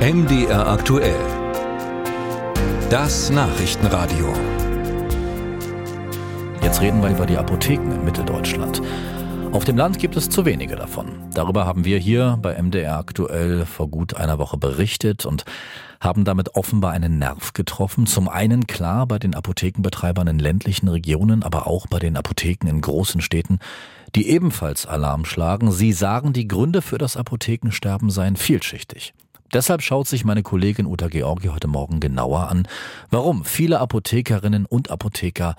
MDR aktuell. Das Nachrichtenradio. Jetzt reden wir über die Apotheken in Mitteldeutschland. Auf dem Land gibt es zu wenige davon. Darüber haben wir hier bei MDR aktuell vor gut einer Woche berichtet und haben damit offenbar einen Nerv getroffen. Zum einen klar bei den Apothekenbetreibern in ländlichen Regionen, aber auch bei den Apotheken in großen Städten, die ebenfalls Alarm schlagen. Sie sagen, die Gründe für das Apothekensterben seien vielschichtig. Deshalb schaut sich meine Kollegin Uta Georgi heute Morgen genauer an, warum viele Apothekerinnen und Apotheker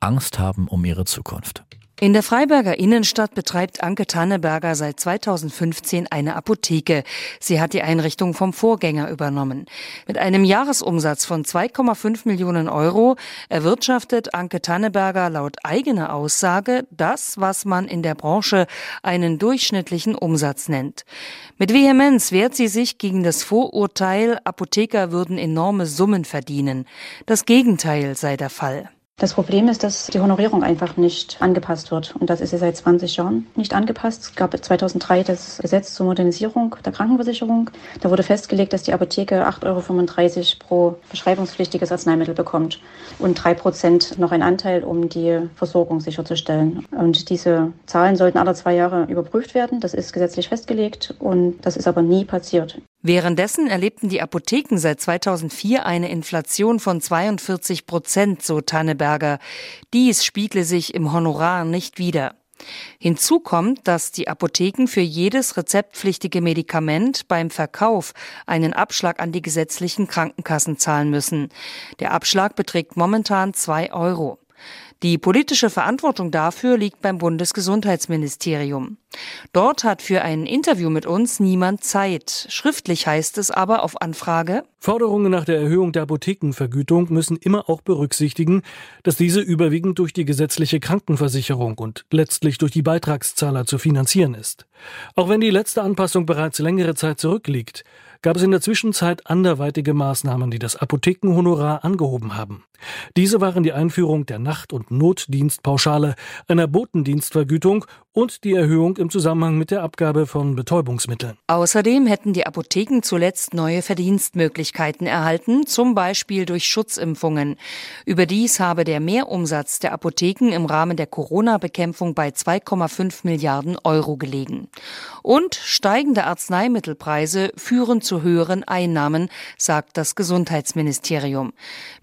Angst haben um ihre Zukunft. In der Freiberger Innenstadt betreibt Anke Tanneberger seit 2015 eine Apotheke. Sie hat die Einrichtung vom Vorgänger übernommen. Mit einem Jahresumsatz von 2,5 Millionen Euro erwirtschaftet Anke Tanneberger laut eigener Aussage das, was man in der Branche einen durchschnittlichen Umsatz nennt. Mit Vehemenz wehrt sie sich gegen das Vorurteil, Apotheker würden enorme Summen verdienen. Das Gegenteil sei der Fall. Das Problem ist, dass die Honorierung einfach nicht angepasst wird. Und das ist ja seit 20 Jahren nicht angepasst. Es gab 2003 das Gesetz zur Modernisierung der Krankenversicherung. Da wurde festgelegt, dass die Apotheke 8,35 Euro pro verschreibungspflichtiges Arzneimittel bekommt und drei Prozent noch ein Anteil, um die Versorgung sicherzustellen. Und diese Zahlen sollten alle zwei Jahre überprüft werden. Das ist gesetzlich festgelegt und das ist aber nie passiert. Währenddessen erlebten die Apotheken seit 2004 eine Inflation von 42 Prozent, so Tanneberger. Dies spiegle sich im Honorar nicht wider. Hinzu kommt, dass die Apotheken für jedes rezeptpflichtige Medikament beim Verkauf einen Abschlag an die gesetzlichen Krankenkassen zahlen müssen. Der Abschlag beträgt momentan zwei Euro. Die politische Verantwortung dafür liegt beim Bundesgesundheitsministerium. Dort hat für ein Interview mit uns niemand Zeit. Schriftlich heißt es aber auf Anfrage, Forderungen nach der Erhöhung der Apothekenvergütung müssen immer auch berücksichtigen, dass diese überwiegend durch die gesetzliche Krankenversicherung und letztlich durch die Beitragszahler zu finanzieren ist. Auch wenn die letzte Anpassung bereits längere Zeit zurückliegt, gab es in der Zwischenzeit anderweitige Maßnahmen, die das Apothekenhonorar angehoben haben. Diese waren die Einführung der Nacht- und Notdienstpauschale, einer Botendienstvergütung und die Erhöhung im Zusammenhang mit der Abgabe von Betäubungsmitteln. Außerdem hätten die Apotheken zuletzt neue Verdienstmöglichkeiten erhalten, zum Beispiel durch Schutzimpfungen. Überdies habe der Mehrumsatz der Apotheken im Rahmen der Corona-Bekämpfung bei 2,5 Milliarden Euro gelegen. Und steigende Arzneimittelpreise führen zu höheren Einnahmen, sagt das Gesundheitsministerium.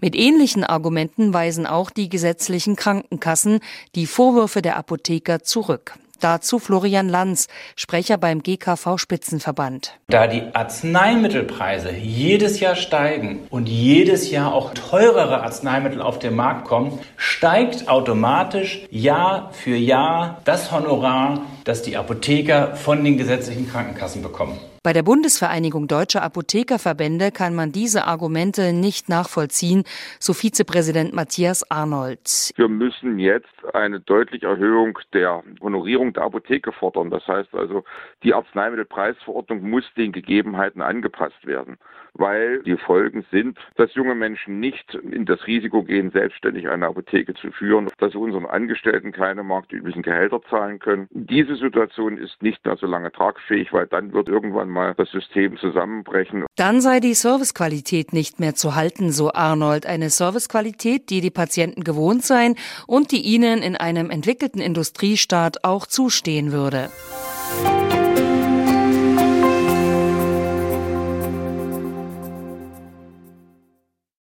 Mit ähnlichen Argumenten weisen auch die gesetzlichen Krankenkassen die Vorwürfe der Apotheker zurück. Dazu Florian Lanz, Sprecher beim GKV Spitzenverband. Da die Arzneimittelpreise jedes Jahr steigen und jedes Jahr auch teurere Arzneimittel auf den Markt kommen, steigt automatisch Jahr für Jahr das Honorar, das die Apotheker von den gesetzlichen Krankenkassen bekommen. Bei der Bundesvereinigung Deutscher Apothekerverbände kann man diese Argumente nicht nachvollziehen, so Vizepräsident Matthias Arnold. Wir müssen jetzt eine deutliche Erhöhung der Honorierung der Apotheke fordern. Das heißt also, die Arzneimittelpreisverordnung muss den Gegebenheiten angepasst werden, weil die Folgen sind, dass junge Menschen nicht in das Risiko gehen, selbstständig eine Apotheke zu führen, dass unseren Angestellten keine marktüblichen Gehälter zahlen können. Diese Situation ist nicht mehr so lange tragfähig, weil dann wird irgendwann mal das System zusammenbrechen. Dann sei die Servicequalität nicht mehr zu halten, so Arnold. Eine Servicequalität, die die Patienten gewohnt seien und die ihnen in einem entwickelten Industriestaat auch zustehen würde.